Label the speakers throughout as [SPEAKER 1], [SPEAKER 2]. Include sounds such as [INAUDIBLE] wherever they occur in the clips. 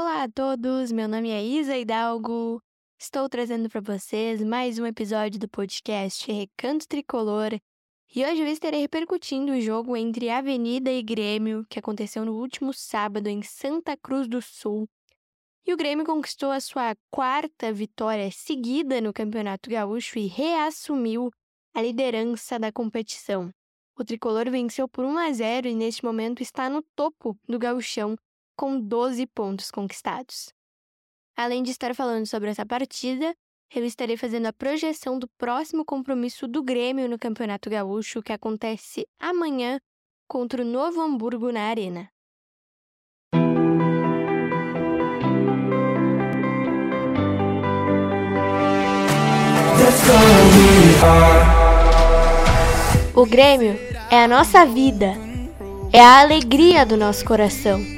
[SPEAKER 1] Olá a todos, meu nome é Isa Hidalgo. Estou trazendo para vocês mais um episódio do podcast Recanto Tricolor. E hoje eu estarei repercutindo o jogo entre Avenida e Grêmio, que aconteceu no último sábado em Santa Cruz do Sul. E o Grêmio conquistou a sua quarta vitória seguida no Campeonato Gaúcho e reassumiu a liderança da competição. O tricolor venceu por 1 a 0 e neste momento está no topo do gauchão com 12 pontos conquistados. Além de estar falando sobre essa partida, eu estarei fazendo a projeção do próximo compromisso do Grêmio no Campeonato Gaúcho, que acontece amanhã contra o Novo Hamburgo na Arena. O Grêmio é a nossa vida, é a alegria do nosso coração.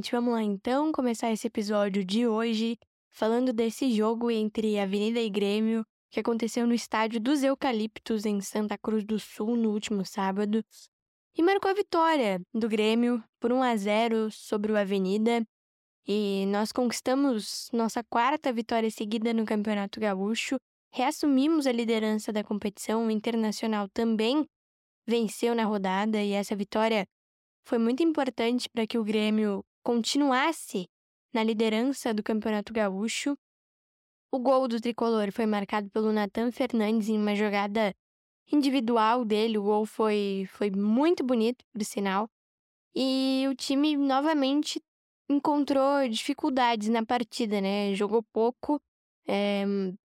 [SPEAKER 1] Gente, vamos lá então começar esse episódio de hoje falando desse jogo entre Avenida e Grêmio que aconteceu no estádio dos Eucaliptos em Santa Cruz do Sul no último sábado e marcou a vitória do Grêmio por 1 a 0 sobre o Avenida. E nós conquistamos nossa quarta vitória seguida no Campeonato Gaúcho, reassumimos a liderança da competição, o Internacional também venceu na rodada e essa vitória foi muito importante para que o Grêmio continuasse na liderança do Campeonato Gaúcho. O gol do tricolor foi marcado pelo Nathan Fernandes em uma jogada individual dele. O gol foi, foi muito bonito, por sinal. E o time novamente encontrou dificuldades na partida, né? Jogou pouco, é,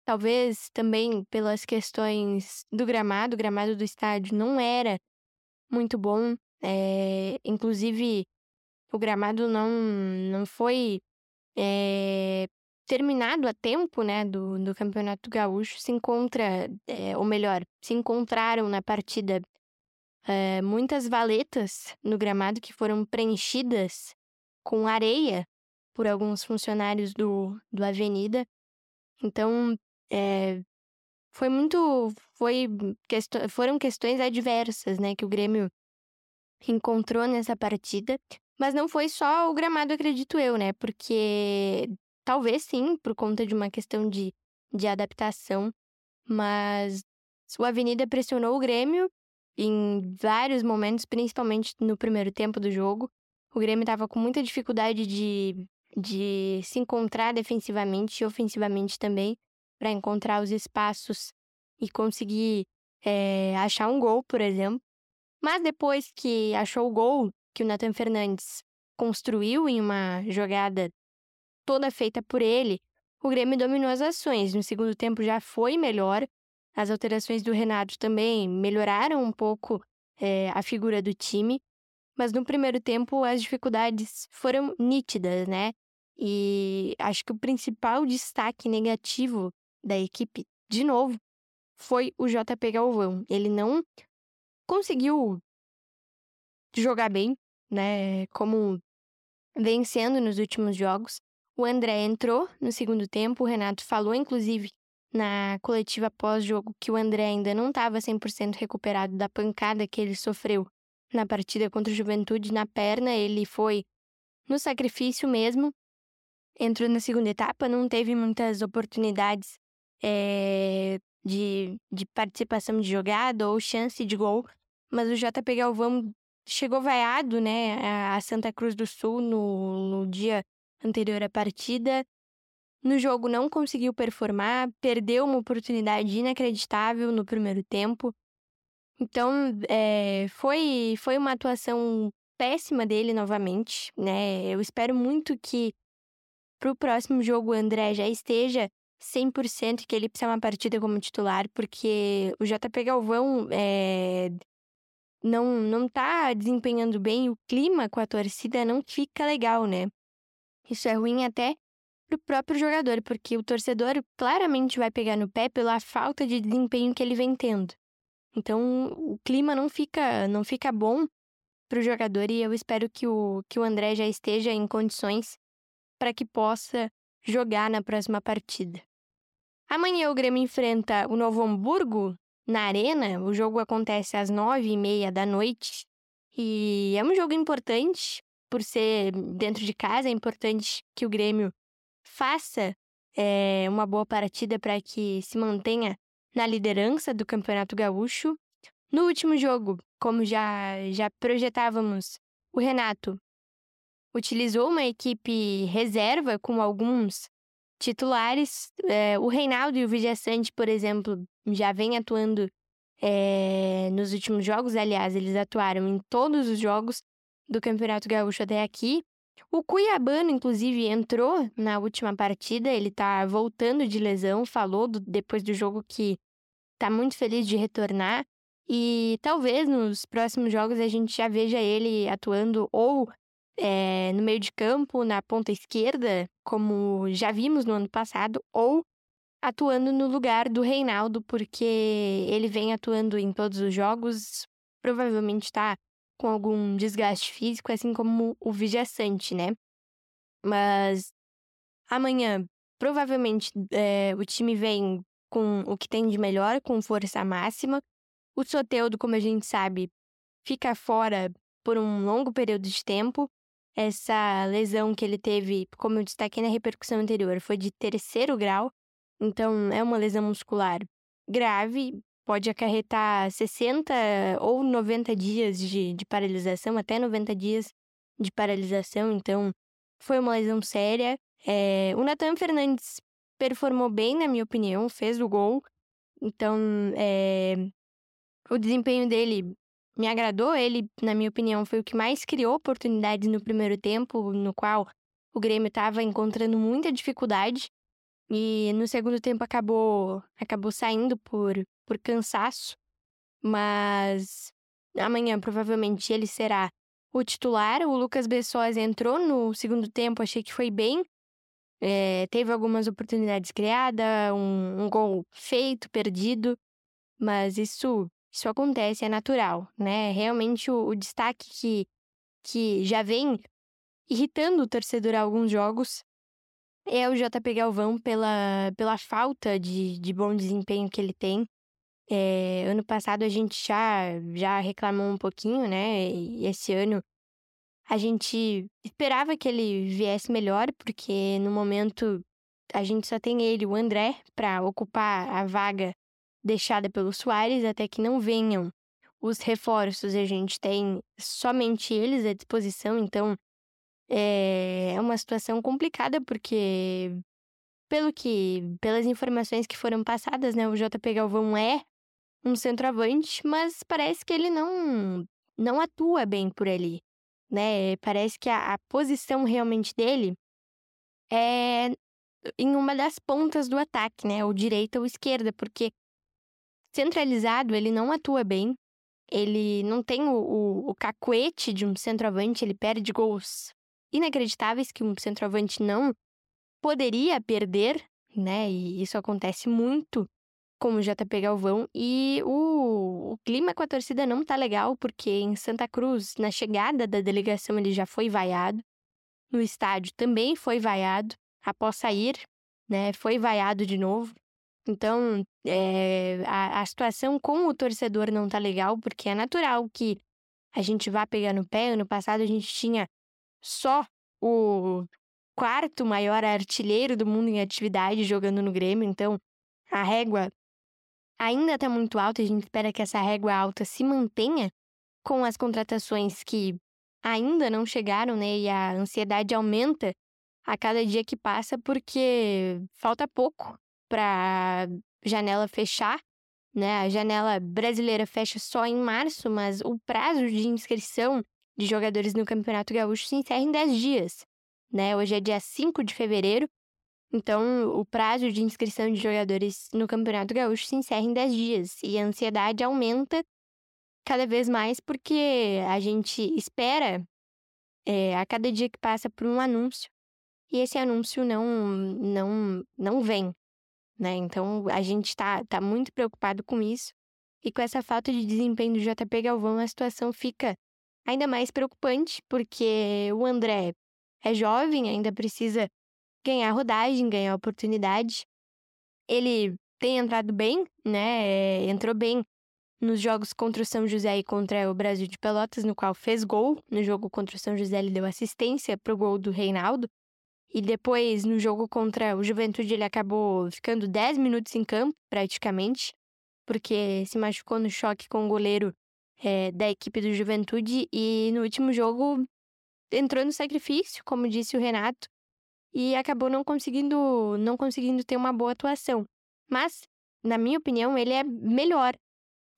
[SPEAKER 1] talvez também pelas questões do gramado. O gramado do estádio não era muito bom. É, inclusive, o gramado não, não foi é, terminado a tempo né, do, do Campeonato Gaúcho. Se encontra, é, ou melhor, se encontraram na partida muitas valetas no gramado que foram preenchidas com areia por alguns funcionários do, do Avenida. Então, é, foi muito. Foi, quest foram questões adversas, né? Que o Grêmio encontrou nessa partida. Mas não foi só o gramado, acredito eu, né? Porque talvez sim, por conta de uma questão de, de adaptação. Mas o Avenida pressionou o Grêmio em vários momentos, principalmente no primeiro tempo do jogo. O Grêmio estava com muita dificuldade de, de se encontrar defensivamente e ofensivamente também, para encontrar os espaços e conseguir é, achar um gol, por exemplo. Mas depois que achou o gol que o Nathan Fernandes construiu em uma jogada toda feita por ele, o Grêmio dominou as ações. No segundo tempo já foi melhor. As alterações do Renato também melhoraram um pouco é, a figura do time. Mas no primeiro tempo as dificuldades foram nítidas, né? E acho que o principal destaque negativo da equipe, de novo, foi o JP Galvão. Ele não conseguiu jogar bem, né? Como vencendo nos últimos jogos. O André entrou no segundo tempo, o Renato falou, inclusive, na coletiva pós-jogo, que o André ainda não estava 100% recuperado da pancada que ele sofreu na partida contra o Juventude na perna. Ele foi no sacrifício mesmo. Entrou na segunda etapa, não teve muitas oportunidades é, de, de participação de jogada ou chance de gol mas o JP Galvão chegou vaiado, né, a Santa Cruz do Sul no, no dia anterior à partida. No jogo não conseguiu performar, perdeu uma oportunidade inacreditável no primeiro tempo. Então, é, foi, foi uma atuação péssima dele novamente, né? Eu espero muito que pro próximo jogo o André já esteja 100% que ele precisa uma partida como titular, porque o JP Galvão é, não, não tá desempenhando bem, o clima com a torcida não fica legal, né? Isso é ruim até pro próprio jogador, porque o torcedor claramente vai pegar no pé pela falta de desempenho que ele vem tendo. Então, o clima não fica não fica bom pro jogador e eu espero que o, que o André já esteja em condições para que possa jogar na próxima partida. Amanhã o Grêmio enfrenta o Novo Hamburgo na Arena. O jogo acontece às nove e meia da noite. E é um jogo importante, por ser dentro de casa, é importante que o Grêmio faça é, uma boa partida para que se mantenha na liderança do Campeonato Gaúcho. No último jogo, como já, já projetávamos, o Renato utilizou uma equipe reserva com alguns titulares. É, o Reinaldo e o Vijaçante, por exemplo, já vem atuando é, nos últimos jogos. Aliás, eles atuaram em todos os jogos do Campeonato Gaúcho até aqui. O Cuiabano, inclusive, entrou na última partida. Ele tá voltando de lesão, falou do, depois do jogo que tá muito feliz de retornar. E talvez nos próximos jogos a gente já veja ele atuando ou é, no meio de campo, na ponta esquerda, como já vimos no ano passado, ou atuando no lugar do Reinaldo, porque ele vem atuando em todos os jogos, provavelmente está com algum desgaste físico, assim como o Vijaçante, né? Mas amanhã, provavelmente, é, o time vem com o que tem de melhor, com força máxima. O Soteudo, como a gente sabe, fica fora por um longo período de tempo. Essa lesão que ele teve, como eu destaquei na repercussão anterior, foi de terceiro grau, então é uma lesão muscular grave, pode acarretar 60 ou 90 dias de, de paralisação, até 90 dias de paralisação, então foi uma lesão séria. É, o Nathan Fernandes performou bem, na minha opinião, fez o gol, então é, o desempenho dele me agradou. Ele, na minha opinião, foi o que mais criou oportunidades no primeiro tempo, no qual o Grêmio estava encontrando muita dificuldade. E no segundo tempo acabou, acabou saindo por, por cansaço. Mas amanhã provavelmente ele será o titular. O Lucas Bessosa entrou no segundo tempo, achei que foi bem. É, teve algumas oportunidades criadas, um, um gol feito, perdido, mas isso isso acontece, é natural, né? Realmente o, o destaque que, que já vem irritando o torcedor há alguns jogos é o JP Galvão pela, pela falta de, de bom desempenho que ele tem. É, ano passado a gente já, já reclamou um pouquinho, né? E esse ano a gente esperava que ele viesse melhor, porque no momento a gente só tem ele, o André, para ocupar a vaga deixada pelo Soares até que não venham os reforços. A gente tem somente eles à disposição, então é uma situação complicada porque pelo que pelas informações que foram passadas, né, o JP Galvão é um centroavante, mas parece que ele não não atua bem por ali, né? Parece que a, a posição realmente dele é em uma das pontas do ataque, né? Ou direita ou esquerda, porque Centralizado, ele não atua bem. Ele não tem o, o, o cacuete de um centroavante, ele perde gols inacreditáveis que um centroavante não poderia perder, né? E isso acontece muito com o JP Galvão. E o, o clima com a torcida não tá legal, porque em Santa Cruz, na chegada da delegação, ele já foi vaiado. No estádio também foi vaiado. Após sair, né? Foi vaiado de novo. Então, é, a, a situação com o torcedor não tá legal, porque é natural que a gente vá pegar no pé. Ano passado a gente tinha só o quarto maior artilheiro do mundo em atividade jogando no Grêmio, então a régua ainda está muito alta. A gente espera que essa régua alta se mantenha com as contratações que ainda não chegaram, né? E a ansiedade aumenta a cada dia que passa, porque falta pouco para janela fechar né? A janela brasileira fecha só em março, mas o prazo de inscrição de jogadores no Campeonato Gaúcho se encerra em 10 dias, né? Hoje é dia 5 de fevereiro, então o prazo de inscrição de jogadores no Campeonato Gaúcho se encerra em 10 dias e a ansiedade aumenta cada vez mais porque a gente espera é, a cada dia que passa por um anúncio e esse anúncio não não não vem, né? Então a gente está tá muito preocupado com isso e com essa falta de desempenho do JP Galvão a situação fica ainda mais preocupante porque o André é jovem, ainda precisa ganhar rodagem, ganhar oportunidade. Ele tem entrado bem, né? Entrou bem nos jogos contra o São José e contra o Brasil de Pelotas, no qual fez gol. No jogo contra o São José, ele deu assistência para o gol do Reinaldo. E depois, no jogo contra o Juventude, ele acabou ficando 10 minutos em campo, praticamente, porque se machucou no choque com o goleiro é, da equipe do Juventude. E no último jogo, entrou no sacrifício, como disse o Renato, e acabou não conseguindo, não conseguindo ter uma boa atuação. Mas, na minha opinião, ele é melhor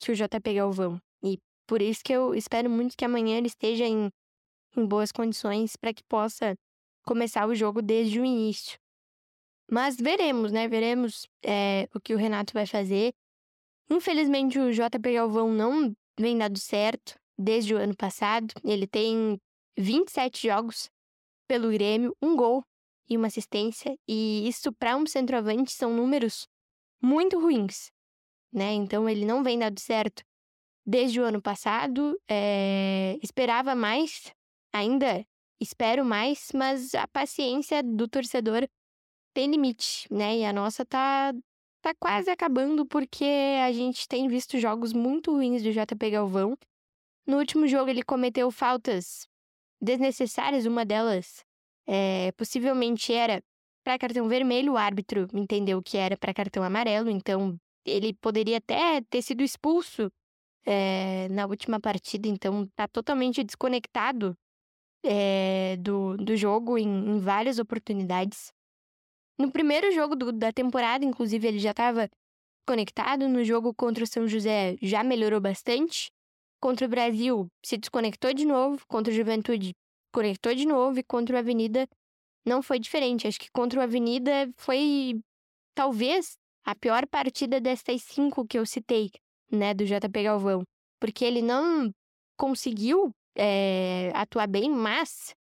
[SPEAKER 1] que o JP Galvão. E por isso que eu espero muito que amanhã ele esteja em, em boas condições para que possa começar o jogo desde o início. Mas veremos, né? Veremos é, o que o Renato vai fazer. Infelizmente, o JP Galvão não vem dado certo desde o ano passado. Ele tem 27 jogos pelo Grêmio, um gol e uma assistência. E isso, para um centroavante, são números muito ruins, né? Então, ele não vem dado certo desde o ano passado. É... Esperava mais, ainda espero mais, mas a paciência do torcedor tem limite, né? E a nossa tá, tá quase acabando porque a gente tem visto jogos muito ruins do JP Galvão. No último jogo ele cometeu faltas desnecessárias, uma delas é, possivelmente era para cartão vermelho, o árbitro entendeu que era para cartão amarelo, então ele poderia até ter sido expulso é, na última partida, então tá totalmente desconectado é, do, do jogo em, em, várias oportunidades. No primeiro jogo do, da temporada, inclusive, ele já estava conectado. No jogo contra o São José, já melhorou bastante. Contra o Brasil, se desconectou de novo. Contra o Juventude, conectou de novo. E contra o Avenida, não foi diferente. Acho que contra o Avenida foi, talvez, a pior partida destas cinco que eu citei, né, do JP Galvão. Porque ele não conseguiu é, atuar bem, mas,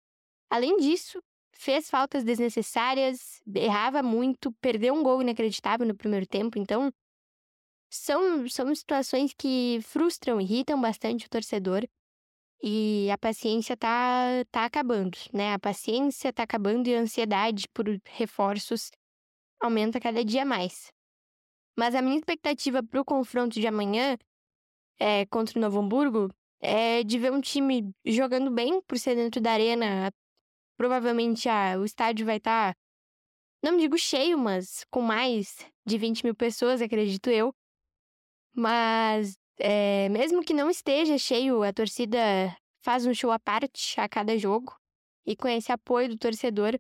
[SPEAKER 1] além disso, fez faltas desnecessárias, errava muito, perdeu um gol inacreditável no primeiro tempo. Então, são, são situações que frustram, irritam bastante o torcedor. E a paciência tá, tá acabando, né? A paciência tá acabando e a ansiedade por reforços aumenta cada dia mais. Mas a minha expectativa para o confronto de amanhã é, contra o Novo Hamburgo é de ver um time jogando bem por ser dentro da arena. Provavelmente ah, o estádio vai estar, tá, não digo cheio, mas com mais de 20 mil pessoas, acredito eu. Mas é, mesmo que não esteja cheio, a torcida faz um show à parte a cada jogo. E com esse apoio do torcedor,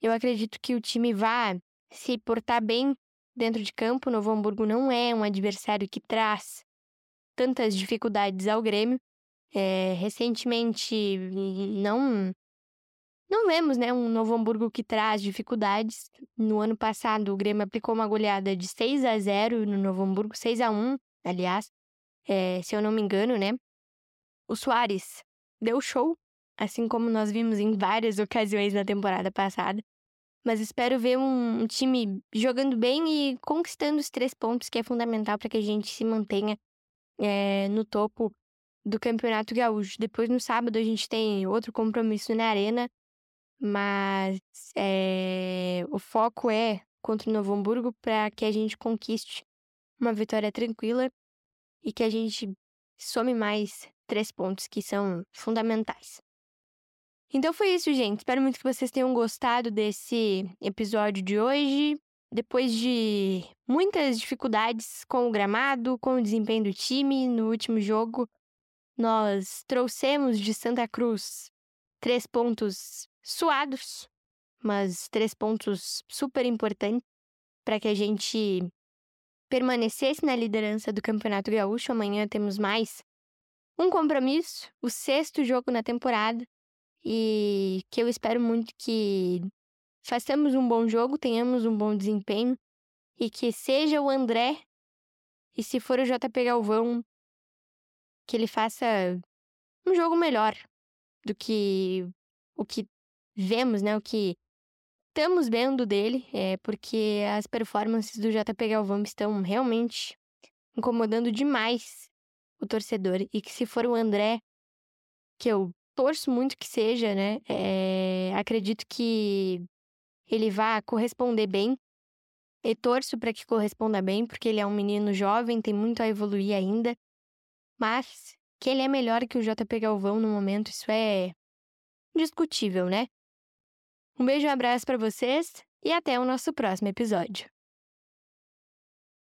[SPEAKER 1] eu acredito que o time vá se portar bem dentro de campo. Novo Hamburgo não é um adversário que traz tantas dificuldades ao Grêmio. É, recentemente, não não vemos né, um Novo Hamburgo que traz dificuldades. No ano passado, o Grêmio aplicou uma goleada de 6 a 0 no Novo Hamburgo, 6 a 1 aliás, é, se eu não me engano, né? O Soares deu show, assim como nós vimos em várias [LAUGHS] ocasiões na temporada passada. Mas espero ver um, time jogando bem e conquistando os três pontos, que é fundamental para que a gente se mantenha é, no topo do Campeonato Gaúcho. Depois, no sábado, a gente tem outro compromisso na Arena, mas é, o foco é contra o Novo Hamburgo para que a gente conquiste uma vitória tranquila e que a gente some mais três pontos que são fundamentais. Então foi isso, gente. Espero muito que vocês tenham gostado desse episódio de hoje depois de muitas dificuldades com o gramado, com o desempenho do time no último jogo, nós trouxemos de Santa Cruz três pontos suados, mas três pontos super importantes para que a gente permanecesse na liderança do Campeonato Gaúcho. Amanhã temos mais um compromisso, o sexto jogo na temporada, e que eu espero muito que façamos um bom jogo, tenhamos um bom desempenho e que seja o André e se for o JP Galvão que ele faça um jogo melhor do que o que vemos, né? O que estamos vendo dele, é porque as performances do JP Galvão estão realmente incomodando demais o torcedor. E que se for o André, que eu torço muito que seja, né? É, acredito que ele vá corresponder bem. E torço para que corresponda bem, porque ele é um menino jovem, tem muito a evoluir ainda. Mas que ele é melhor que o JP Galvão no momento, isso é discutível, né? Um beijo e um abraço para vocês e até o nosso próximo episódio.